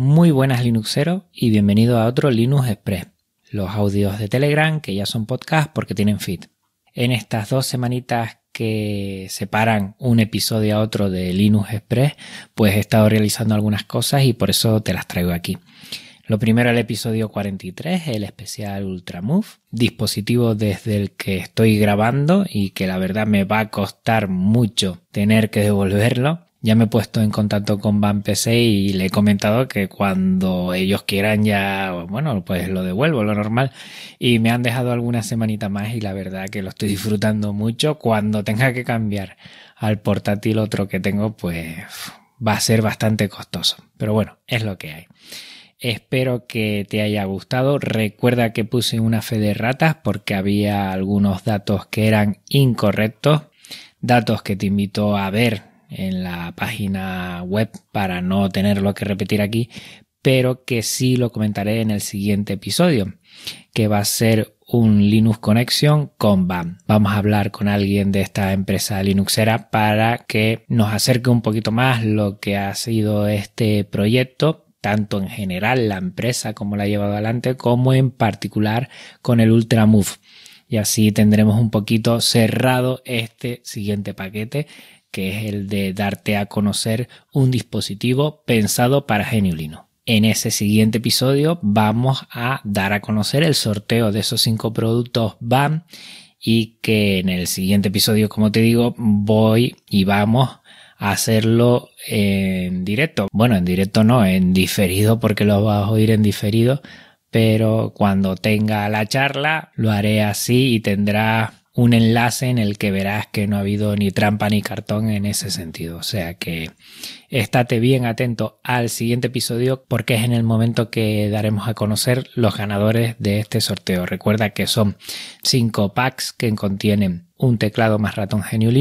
Muy buenas Linuxeros y bienvenido a otro Linux Express, los audios de Telegram que ya son podcast porque tienen feed. En estas dos semanitas que separan un episodio a otro de Linux Express, pues he estado realizando algunas cosas y por eso te las traigo aquí. Lo primero el episodio 43, el especial Ultramove, dispositivo desde el que estoy grabando y que la verdad me va a costar mucho tener que devolverlo ya me he puesto en contacto con Van PC y le he comentado que cuando ellos quieran ya, bueno, pues lo devuelvo, lo normal. Y me han dejado alguna semanita más y la verdad que lo estoy disfrutando mucho. Cuando tenga que cambiar al portátil otro que tengo, pues va a ser bastante costoso. Pero bueno, es lo que hay. Espero que te haya gustado. Recuerda que puse una fe de ratas porque había algunos datos que eran incorrectos. Datos que te invito a ver en la página web para no tenerlo que repetir aquí, pero que sí lo comentaré en el siguiente episodio, que va a ser un Linux Connection con BAM. Vamos a hablar con alguien de esta empresa Linuxera para que nos acerque un poquito más lo que ha sido este proyecto, tanto en general la empresa como la ha llevado adelante, como en particular con el Ultramove. Y así tendremos un poquito cerrado este siguiente paquete que es el de darte a conocer un dispositivo pensado para Geniulino. En ese siguiente episodio vamos a dar a conocer el sorteo de esos cinco productos BAM y que en el siguiente episodio, como te digo, voy y vamos a hacerlo en directo. Bueno, en directo no, en diferido porque lo vas a oír en diferido, pero cuando tenga la charla lo haré así y tendrá un enlace en el que verás que no ha habido ni trampa ni cartón en ese sentido. O sea que estate bien atento al siguiente episodio porque es en el momento que daremos a conocer los ganadores de este sorteo. Recuerda que son cinco packs que contienen un teclado más ratón Genio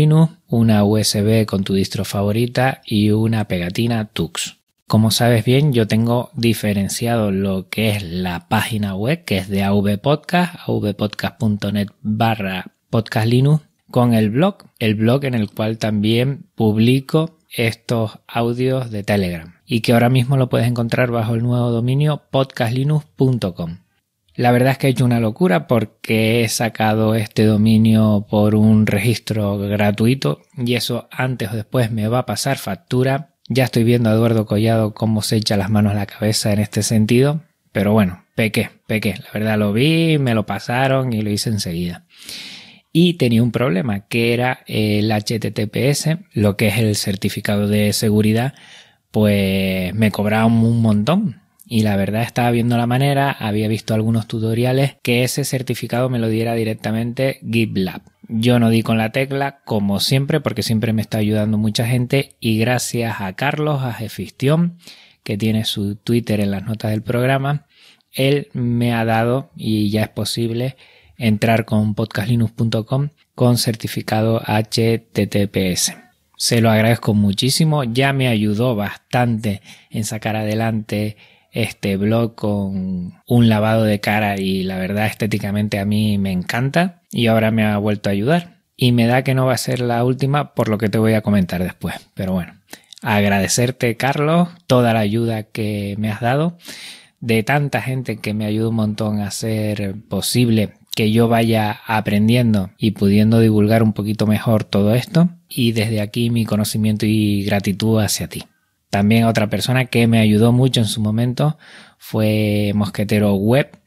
una USB con tu distro favorita y una pegatina Tux. Como sabes bien, yo tengo diferenciado lo que es la página web, que es de AV Podcast, avpodcast.net barra Podcast Linux con el blog, el blog en el cual también publico estos audios de Telegram y que ahora mismo lo puedes encontrar bajo el nuevo dominio podcastlinux.com. La verdad es que he hecho una locura porque he sacado este dominio por un registro gratuito y eso antes o después me va a pasar factura. Ya estoy viendo a Eduardo Collado cómo se echa las manos a la cabeza en este sentido, pero bueno, pequé, pequé. La verdad lo vi, me lo pasaron y lo hice enseguida y tenía un problema que era el HTTPS, lo que es el certificado de seguridad, pues me cobraba un montón. Y la verdad estaba viendo la manera, había visto algunos tutoriales que ese certificado me lo diera directamente GitLab. Yo no di con la tecla, como siempre, porque siempre me está ayudando mucha gente y gracias a Carlos, a Gefistión, que tiene su Twitter en las notas del programa, él me ha dado, y ya es posible, entrar con podcastlinux.com con certificado HTTPS. Se lo agradezco muchísimo, ya me ayudó bastante en sacar adelante este blog con un lavado de cara y la verdad estéticamente a mí me encanta y ahora me ha vuelto a ayudar. Y me da que no va a ser la última por lo que te voy a comentar después. Pero bueno, agradecerte Carlos toda la ayuda que me has dado, de tanta gente que me ayuda un montón a hacer posible que yo vaya aprendiendo y pudiendo divulgar un poquito mejor todo esto y desde aquí mi conocimiento y gratitud hacia ti. También otra persona que me ayudó mucho en su momento fue Mosquetero Web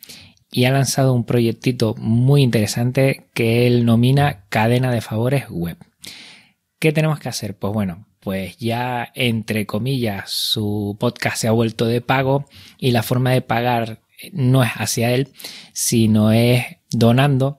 y ha lanzado un proyectito muy interesante que él nomina Cadena de Favores Web. ¿Qué tenemos que hacer? Pues bueno, pues ya entre comillas su podcast se ha vuelto de pago y la forma de pagar no es hacia él, sino es donando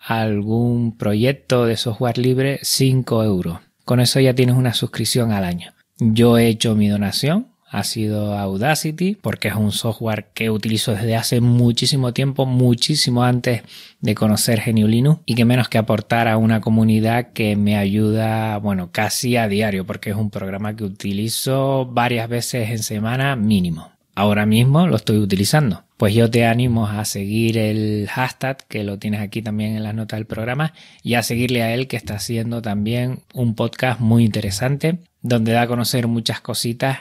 algún proyecto de software libre 5 euros. Con eso ya tienes una suscripción al año. Yo he hecho mi donación, ha sido Audacity, porque es un software que utilizo desde hace muchísimo tiempo, muchísimo antes de conocer GNU y que menos que aportar a una comunidad que me ayuda, bueno, casi a diario, porque es un programa que utilizo varias veces en semana mínimo. Ahora mismo lo estoy utilizando pues yo te animo a seguir el hashtag que lo tienes aquí también en las notas del programa y a seguirle a él que está haciendo también un podcast muy interesante donde da a conocer muchas cositas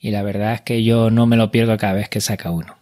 y la verdad es que yo no me lo pierdo cada vez que saca uno.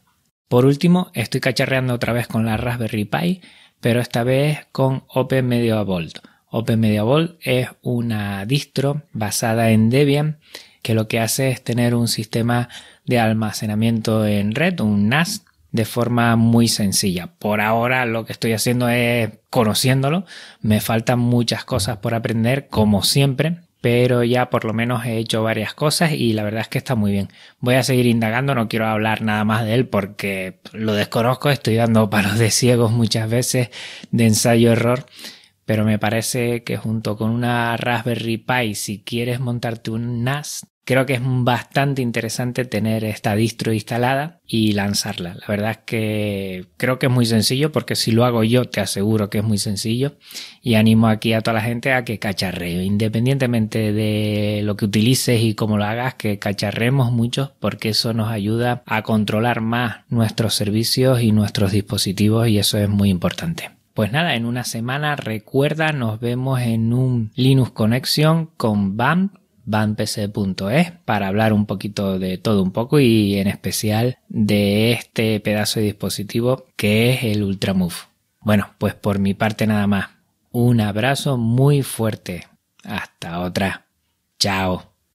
Por último, estoy cacharreando otra vez con la Raspberry Pi, pero esta vez con Open Media Vault. Open Media Vault es una distro basada en Debian que lo que hace es tener un sistema de almacenamiento en red, un NAS, de forma muy sencilla. Por ahora lo que estoy haciendo es conociéndolo. Me faltan muchas cosas por aprender, como siempre, pero ya por lo menos he hecho varias cosas y la verdad es que está muy bien. Voy a seguir indagando, no quiero hablar nada más de él porque lo desconozco, estoy dando palos de ciegos muchas veces de ensayo-error, pero me parece que junto con una Raspberry Pi, si quieres montarte un NAS, Creo que es bastante interesante tener esta distro instalada y lanzarla. La verdad es que creo que es muy sencillo porque si lo hago yo te aseguro que es muy sencillo y animo aquí a toda la gente a que cacharreo, independientemente de lo que utilices y cómo lo hagas, que cacharremos mucho porque eso nos ayuda a controlar más nuestros servicios y nuestros dispositivos y eso es muy importante. Pues nada, en una semana recuerda, nos vemos en un Linux Connection con BAM banpc.es para hablar un poquito de todo un poco y en especial de este pedazo de dispositivo que es el Ultramove. Bueno, pues por mi parte nada más. Un abrazo muy fuerte. Hasta otra. Chao.